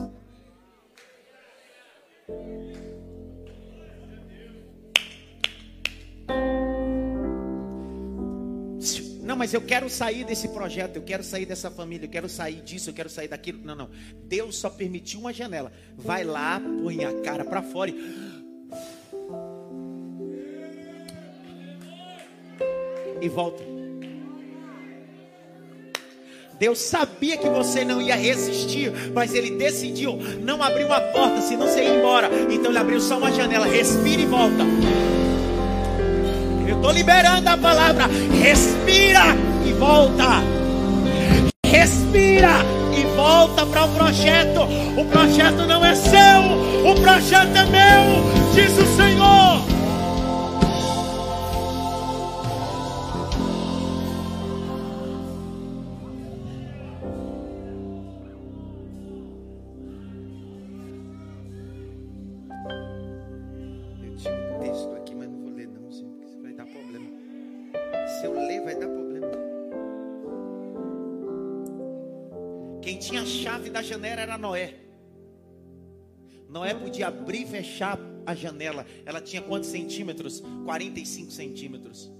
Não, mas eu quero sair desse projeto, eu quero sair dessa família, eu quero sair disso, eu quero sair daquilo. Não, não. Deus só permitiu uma janela. Vai lá, põe a cara para fora e. E volta. Deus sabia que você não ia resistir, mas Ele decidiu não abrir uma porta, senão você ia embora. Então Ele abriu só uma janela. Respira e volta. Eu estou liberando a palavra. Respira e volta. Respira e volta para o projeto. O projeto não é seu, o projeto é meu, diz o Senhor. Noé. Noé podia abrir e fechar a janela. Ela tinha quantos centímetros? 45 centímetros.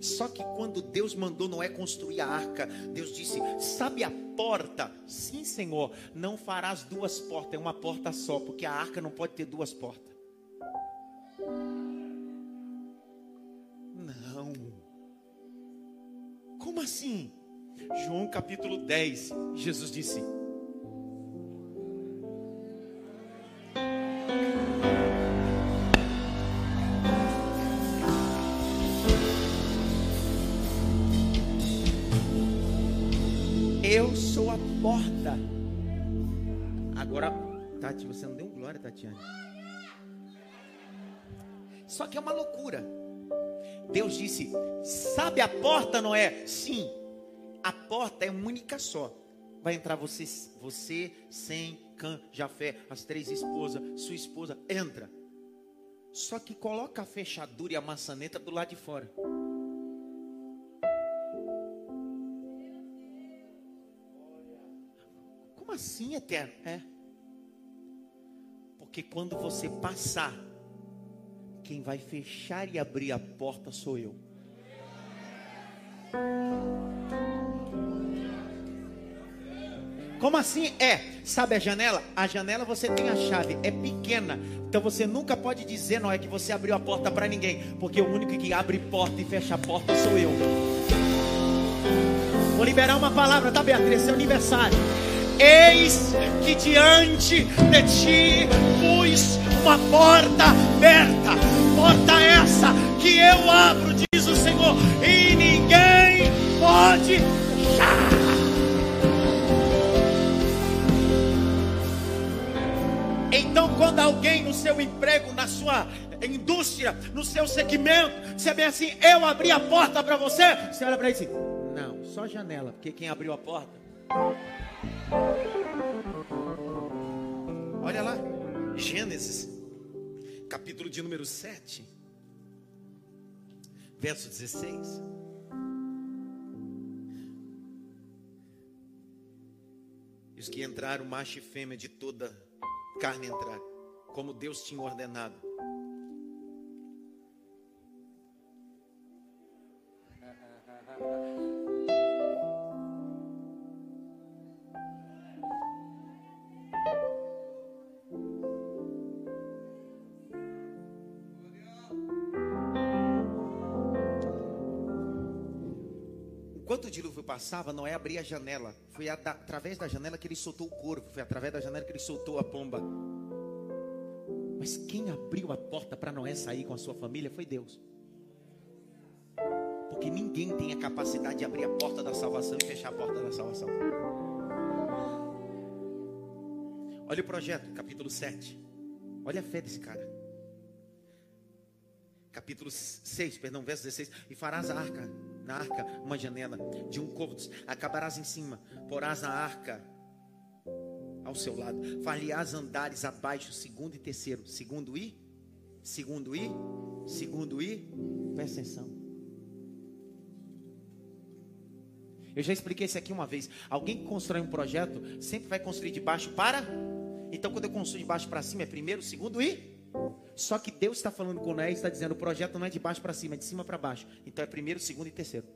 Só que quando Deus mandou Noé construir a arca, Deus disse: Sabe a porta? Sim, Senhor, não farás duas portas, é uma porta só, porque a arca não pode ter duas portas. Não. Como assim? João capítulo 10, Jesus disse: Eu sou a porta. Agora, Tati, você não deu glória, Tatiana. Só que é uma loucura. Deus disse: Sabe a porta, Noé? Sim. A porta é única só. Vai entrar você, você, Sem, Cã, Jafé, as três esposas, sua esposa, entra. Só que coloca a fechadura e a maçaneta do lado de fora. Como assim, eterno? É. Porque quando você passar, quem vai fechar e abrir a porta sou eu. Como assim? É, sabe a janela? A janela você tem a chave, é pequena. Então você nunca pode dizer, não é que você abriu a porta para ninguém, porque o único que abre porta e fecha a porta sou eu. Vou liberar uma palavra, tá, Beatriz? Seu aniversário. Eis que diante de ti pus uma porta aberta. Porta essa que eu abro, diz o Senhor, e ninguém pode fechar. Então, quando alguém no seu emprego, na sua indústria, no seu segmento, você vê assim, eu abri a porta para você, você olha para ele diz, não, só janela, porque quem abriu a porta. Olha lá, Gênesis, capítulo de número 7, verso 16. Os que entraram, macho e fêmea de toda carne entrar, como Deus tinha ordenado. Passava, Noé abria a janela. Foi através da janela que ele soltou o corvo. Foi através da janela que ele soltou a pomba. Mas quem abriu a porta para Noé sair com a sua família foi Deus. Porque ninguém tem a capacidade de abrir a porta da salvação e fechar a porta da salvação. Olha o projeto, capítulo 7. Olha a fé desse cara. Capítulo 6, perdão, verso 16. E farás a arca na arca uma janela de um côvado, acabarás em cima, porás na arca ao seu lado, falharás andares abaixo, segundo e terceiro, segundo e, segundo e, segundo e, presta atenção. Eu já expliquei isso aqui uma vez. Alguém que constrói um projeto sempre vai construir de baixo para. Então, quando eu construo de baixo para cima, é primeiro, segundo e. Só que Deus está falando com Noé e está dizendo: o projeto não é de baixo para cima, é de cima para baixo. Então é primeiro, segundo e terceiro.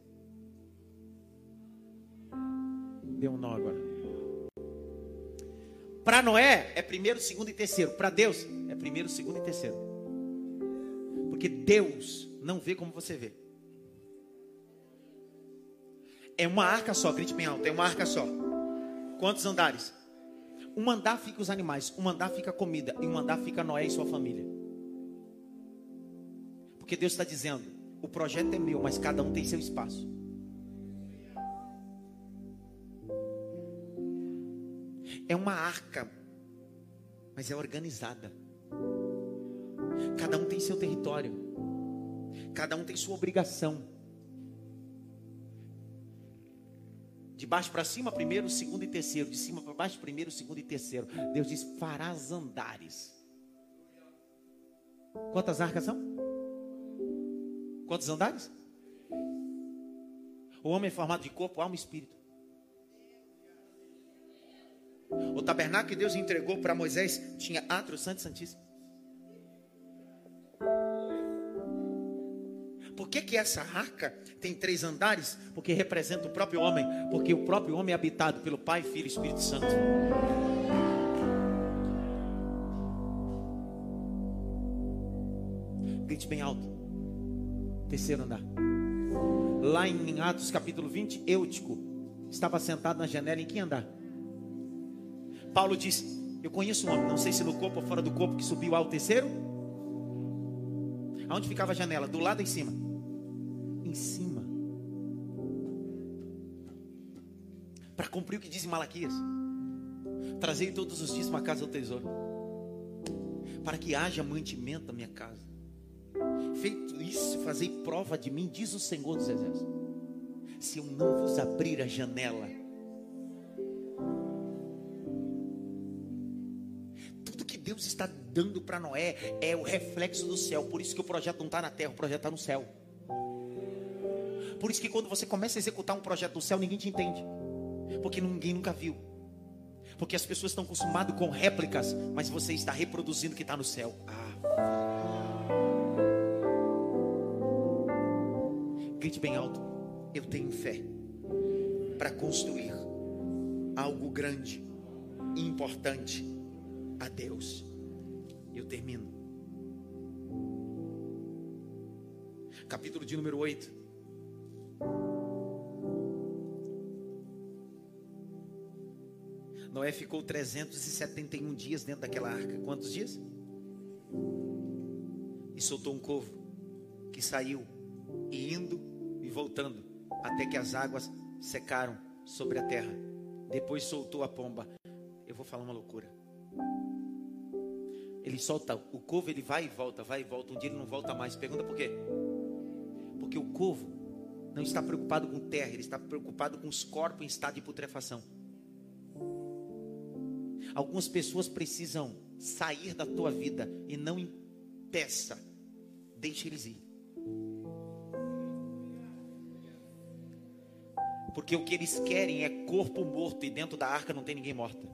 Deu um nó agora. Para Noé é primeiro, segundo e terceiro. Para Deus é primeiro, segundo e terceiro. Porque Deus não vê como você vê. É uma arca só, grite bem alto, é uma arca só. Quantos andares? Um andar fica os animais, um andar fica a comida, e um andar fica Noé e sua família. Porque Deus está dizendo: o projeto é meu, mas cada um tem seu espaço. É uma arca, mas é organizada. Cada um tem seu território, cada um tem sua obrigação. De baixo para cima, primeiro, segundo e terceiro. De cima para baixo, primeiro, segundo e terceiro. Deus diz: farás andares. Quantas arcas são? Quantos andares? O homem é formado de corpo, alma e espírito. O tabernáculo que Deus entregou para Moisés tinha átrio santo santíssimo. Por que, que essa arca tem três andares? Porque representa o próprio homem. Porque o próprio homem é habitado pelo Pai, Filho e Espírito Santo. Grite bem alto. Terceiro andar. Lá em Atos capítulo 20, Eutico estava sentado na janela em que andar? Paulo diz: Eu conheço um homem, não sei se no corpo ou fora do corpo, que subiu ao terceiro. Aonde ficava a janela? Do lado em cima em cima. Para cumprir o que diz Malaquias. Trazei todos os dias uma casa ao tesouro. Para que haja mantimento na minha casa. Feito isso, fazei prova de mim, diz o Senhor dos Exércitos. Se eu não vos abrir a janela, tudo que Deus está dando para Noé é o reflexo do céu. Por isso que o projeto não está na terra, o projeto está no céu. Por isso que quando você começa a executar um projeto do céu, ninguém te entende. Porque ninguém nunca viu. Porque as pessoas estão acostumadas com réplicas, mas você está reproduzindo o que está no céu. Ah. Grite bem alto. Eu tenho fé para construir algo grande e importante a Deus. Eu termino. Capítulo de número 8. Noé ficou 371 dias dentro daquela arca. Quantos dias? E soltou um covo que saiu indo e voltando até que as águas secaram sobre a terra. Depois soltou a pomba. Eu vou falar uma loucura. Ele solta o covo, ele vai e volta, vai e volta. Um dia ele não volta mais. Pergunta por quê? Porque o covo não está preocupado com terra, ele está preocupado com os corpos em estado de putrefação. Algumas pessoas precisam sair da tua vida e não impeça, deixe eles ir. Porque o que eles querem é corpo morto e dentro da arca não tem ninguém morto.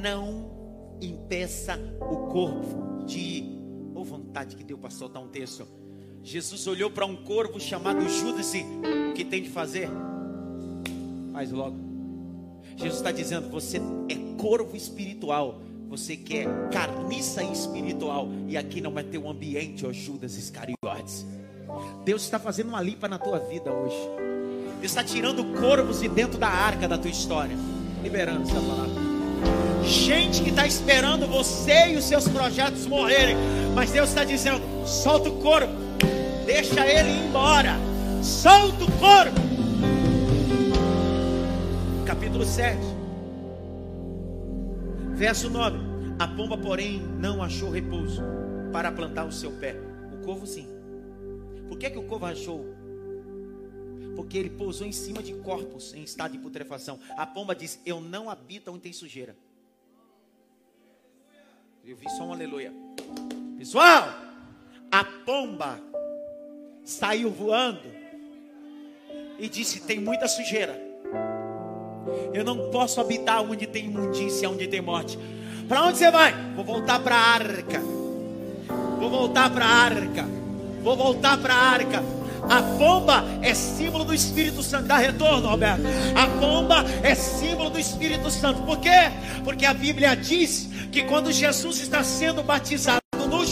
Não impeça o corpo de ir vontade que deu para soltar um texto. Jesus olhou para um corvo chamado Judas e o que tem de fazer? Faz logo. Jesus está dizendo: você é corvo espiritual, você quer carniça espiritual, e aqui não vai ter um ambiente, ó Judas Iscariotes. Deus está fazendo uma limpa na tua vida hoje. Deus está tirando corvos de dentro da arca da tua história, liberando essa palavra gente que está esperando você e os seus projetos morrerem. Mas Deus está dizendo: solta o corpo, deixa ele ir embora, solta o corpo. Capítulo 7, verso 9: A pomba, porém, não achou repouso para plantar o seu pé. O corvo, sim. Por que, que o corvo achou? Porque ele pousou em cima de corpos em estado de putrefação. A pomba diz: Eu não habito onde tem sujeira. Eu vi só um aleluia. Pessoal, A pomba saiu voando e disse: Tem muita sujeira. Eu não posso habitar onde tem imundícia, onde tem morte. Para onde você vai? Vou voltar para a arca. Vou voltar para a arca. Vou voltar para a arca. A pomba é símbolo do Espírito Santo. Dá retorno, Roberto. A pomba é símbolo do Espírito Santo. Por quê? Porque a Bíblia diz que quando Jesus está sendo batizado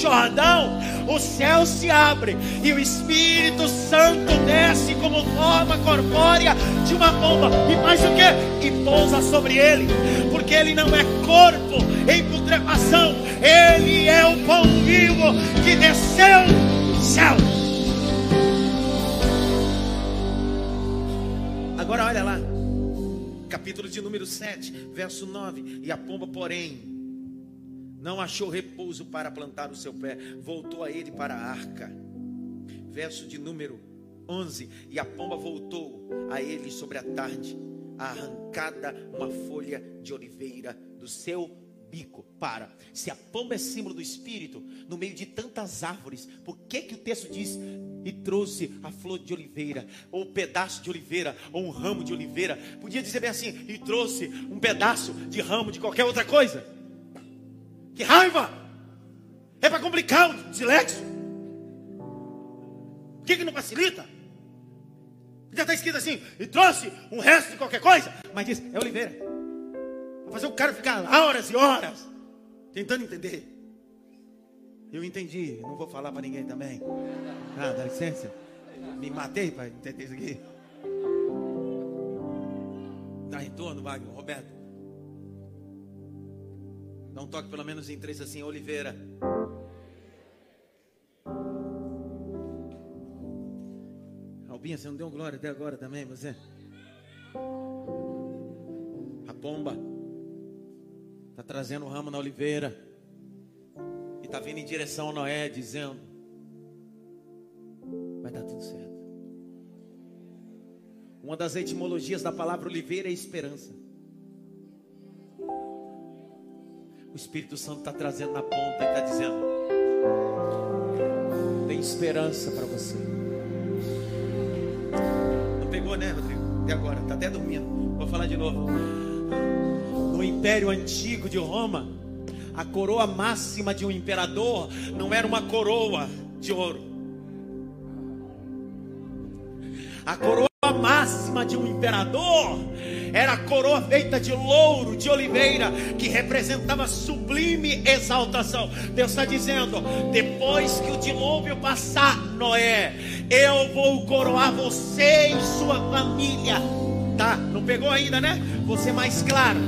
Jordão, o céu se abre e o Espírito Santo desce como forma corpórea de uma pomba. E mais o que? E pousa sobre ele, porque ele não é corpo em putrefação, ele é o pão vivo que desceu do céu. Agora olha lá, capítulo de número 7, verso 9. E a pomba, porém, não achou repouso para plantar o seu pé, voltou a ele para a arca. Verso de número 11. E a pomba voltou a ele sobre a tarde, arrancada uma folha de oliveira do seu bico. Para. Se a pomba é símbolo do espírito, no meio de tantas árvores, por que que o texto diz e trouxe a flor de oliveira, ou um pedaço de oliveira, ou um ramo de oliveira? Podia dizer bem assim, e trouxe um pedaço de ramo de qualquer outra coisa. Que raiva! É para complicar o dislexo. Por que, que não facilita? Já está escrito assim, e trouxe um resto de qualquer coisa, mas diz, é oliveira fazer o cara ficar horas e horas tentando entender. Eu entendi, não vou falar para ninguém também. Ah, dá licença. Me matei para entender isso aqui. Dá retorno, Wagner, Roberto. Dá um toque pelo menos em três assim, Oliveira. Albinha, você não deu glória até agora também, você? A pomba. Está trazendo o ramo na oliveira. E está vindo em direção a Noé, dizendo: Vai dar tudo certo. Uma das etimologias da palavra oliveira é esperança. O Espírito Santo está trazendo na ponta e está dizendo: Tem esperança para você. Não pegou, né, Rodrigo? Até agora, está até dormindo. Vou falar de novo no Império Antigo de Roma, a coroa máxima de um imperador não era uma coroa de ouro. A coroa máxima de um imperador era a coroa feita de louro, de oliveira, que representava sublime exaltação. Deus está dizendo: depois que o dilúvio passar, Noé, eu vou coroar você e sua família. Tá? Não pegou ainda, né? Ser mais claro.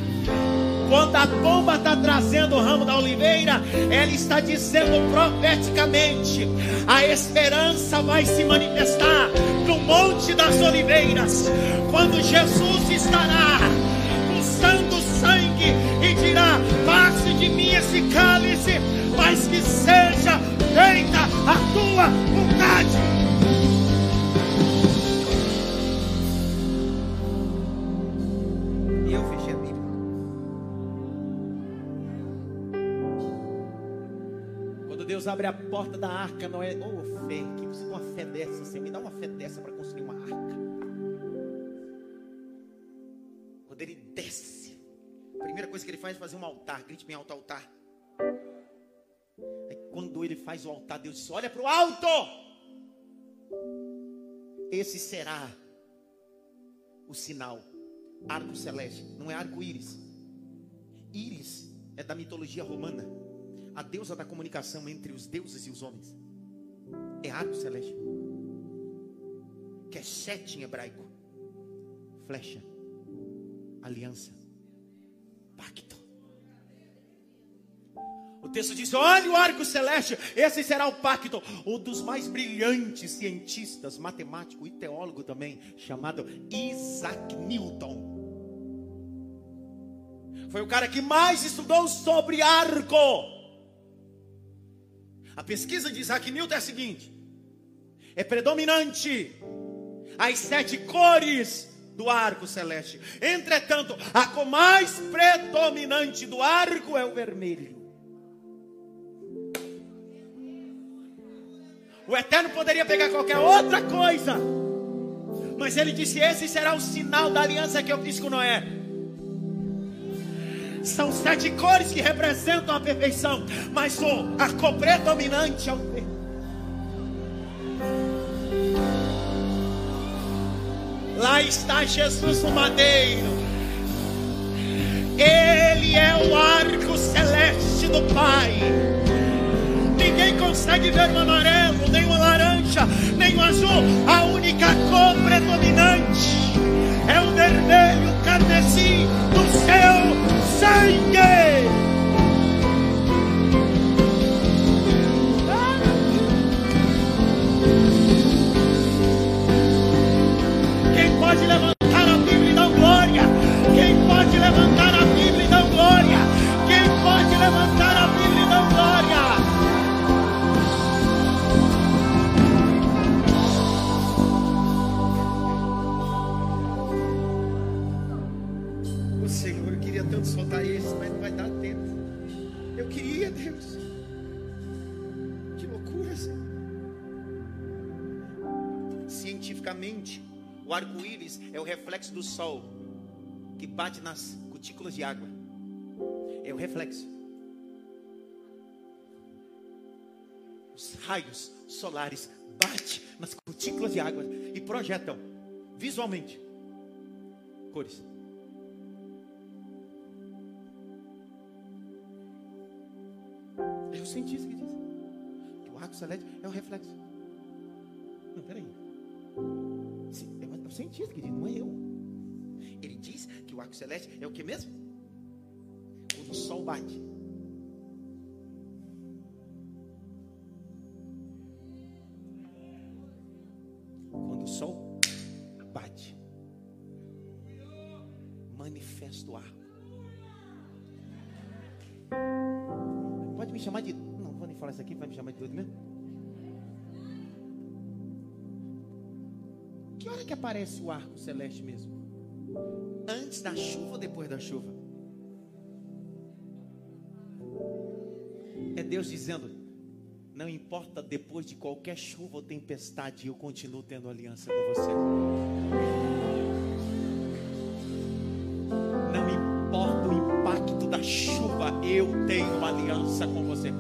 Quando a pomba está trazendo o ramo da oliveira, ela está dizendo profeticamente: a esperança vai se manifestar no Monte das Oliveiras, quando Jesus estará pulsando sangue e dirá: passe de mim esse cálice, mas que seja feita a tua vontade. Abre a porta da arca, não é? Ô oh, fé, que você tem uma fé dessa, você me dá uma fé dessa para construir uma arca. Quando ele desce, a primeira coisa que ele faz é fazer um altar, grite bem alto altar. Aí quando ele faz o altar, Deus diz: Olha para o alto. Esse será o sinal. Arco celeste, não é arco-íris. Íris é da mitologia romana a deusa da comunicação entre os deuses e os homens. É arco celeste. Que é sete em hebraico. Flecha. Aliança. Pacto. O texto diz: olha o arco celeste, esse será o pacto. Um dos mais brilhantes cientistas, matemático e teólogo também, chamado Isaac Newton. Foi o cara que mais estudou sobre arco. A pesquisa de Isaac Newton é a seguinte: é predominante as sete cores do arco celeste. Entretanto, a cor mais predominante do arco é o vermelho. O Eterno poderia pegar qualquer outra coisa. Mas ele disse: Esse será o sinal da aliança que eu fiz com Noé. São sete cores que representam a perfeição, mas o, a cor predominante é o verde. Lá está Jesus no madeiro. Ele é o arco celeste do Pai. Ninguém consegue ver o amarelo, nem o laranja, nem o azul. A única cor predominante é o vermelho carmesim do seu sangue. pode levantar é o reflexo do sol que bate nas cutículas de água. É o reflexo. Os raios solares batem nas cutículas de água e projetam visualmente cores. É o cientista que diz que o arco celeste é o reflexo. Não, peraí o cientista que diz, não é eu. Ele diz que o arco celeste é o que mesmo? Quando o sol bate. Quando o sol bate, manifesta o arco. Pode me chamar de. Não, vou nem falar isso aqui, vai me chamar de doido mesmo? Que hora que aparece o arco celeste mesmo? Antes da chuva ou depois da chuva? É Deus dizendo: não importa depois de qualquer chuva ou tempestade, eu continuo tendo aliança com você. Não importa o impacto da chuva, eu tenho aliança com você.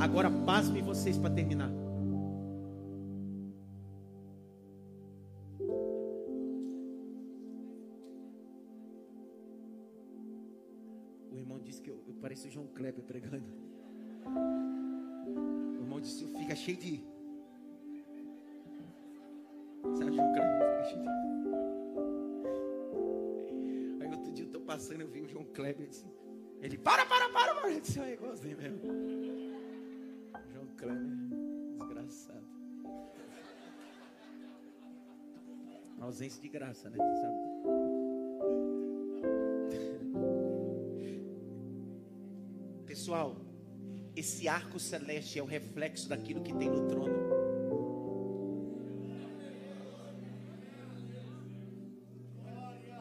Agora, pasme vocês para terminar. Parece o João Kleber pregando. O irmão disse, fica cheio de. Sabe, João Kleber? Fica cheio de. Aí outro dia eu tô passando, eu vi o João Kleber disse, ele, para, para, para, para. Eu disse, é igualzinho mesmo. João Kleber, desgraçado. Ausência de graça, né? Sabe? Esse arco celeste é o reflexo daquilo que tem no trono.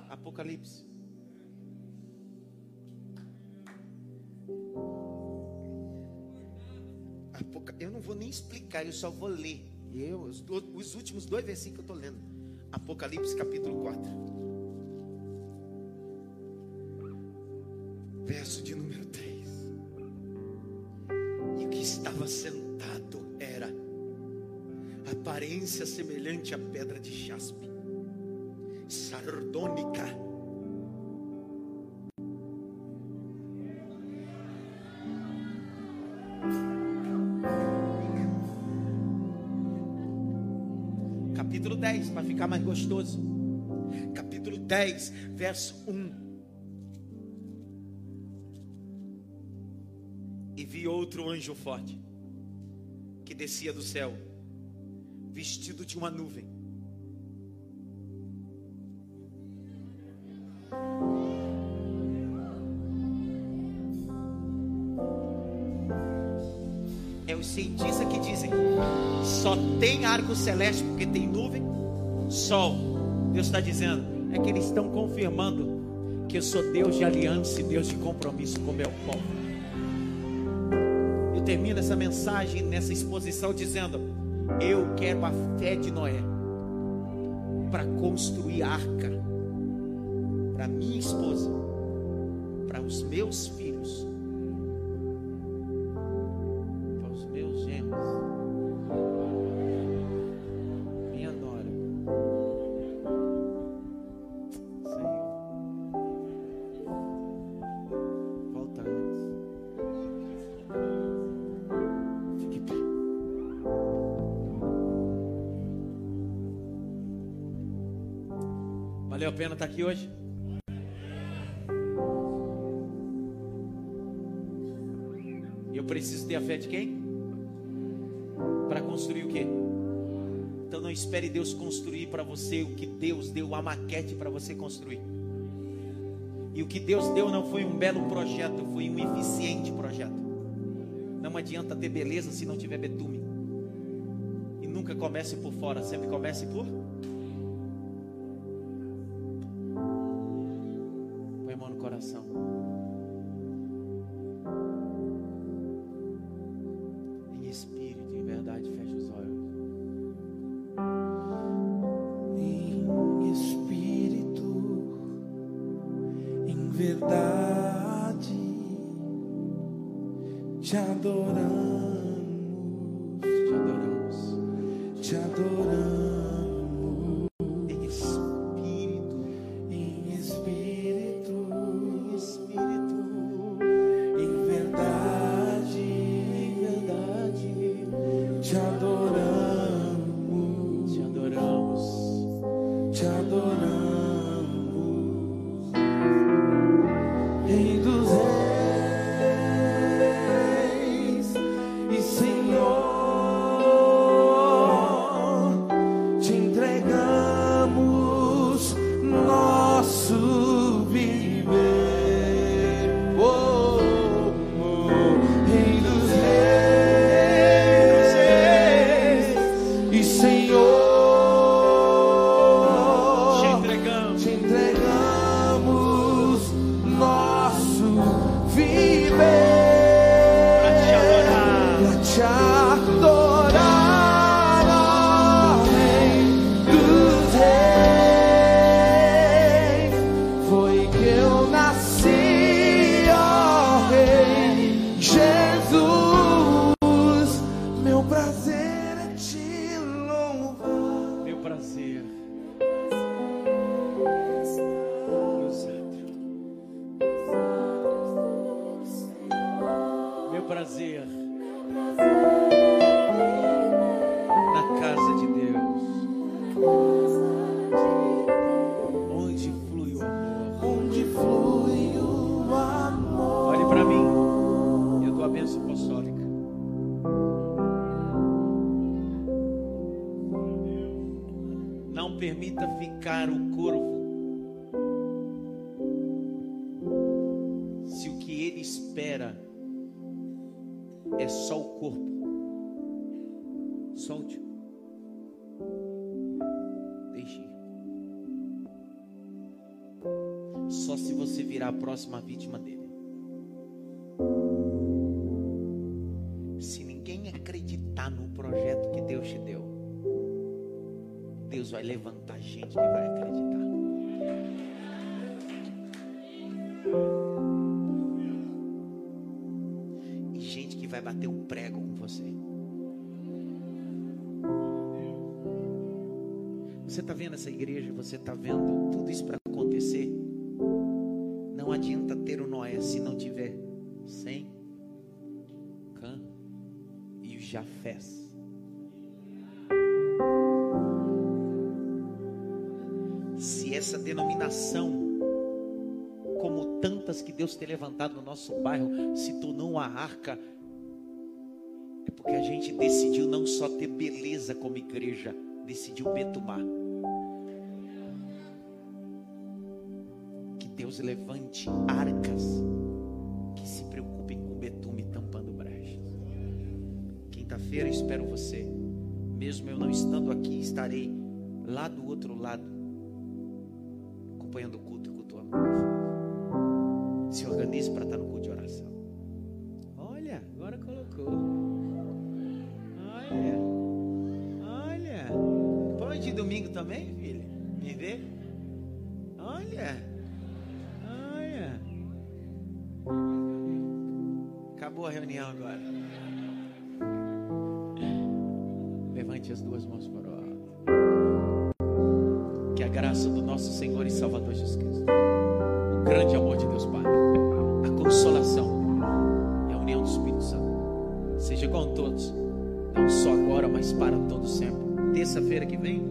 Apocalipse. Eu não vou nem explicar, eu só vou ler. Eu, os, os últimos dois versículos que eu estou lendo. Apocalipse capítulo 4. À pedra de jaspe, sardônica. Capítulo 10, para ficar mais gostoso. Capítulo 10, verso 1. vi outro anjo forte que descia do céu, vestido de uma nuvem. É os cientistas que dizem: só tem arco celeste porque tem nuvem, sol. Deus está dizendo, é que eles estão confirmando que eu sou Deus de aliança e Deus de compromisso com o meu povo termino essa mensagem, nessa exposição, dizendo: Eu quero a fé de Noé para construir arca para minha esposa, para os meus filhos, Estar aqui hoje? Eu preciso ter a fé de quem? Para construir o quê? Então não espere Deus construir para você o que Deus deu a maquete para você construir. E o que Deus deu não foi um belo projeto, foi um eficiente projeto. Não adianta ter beleza se não tiver betume. E nunca comece por fora, sempre comece por o Jafés. Se essa denominação, como tantas que Deus tem levantado no nosso bairro, se tornou uma arca, é porque a gente decidiu não só ter beleza como igreja, decidiu betumar. Que Deus levante arcas Quinta-feira espero você. Mesmo eu não estando aqui, estarei lá do outro lado, acompanhando o culto e cultuando. Se organize para estar no culto de oração. Olha, agora colocou. Olha. domingo também, filha? Me vê? Olha. Olha. Acabou a reunião agora. Graça do nosso Senhor e Salvador Jesus Cristo, o grande amor de Deus Pai, a consolação e a união do Espírito Santo seja com todos, não só agora, mas para todo sempre. Terça-feira que vem,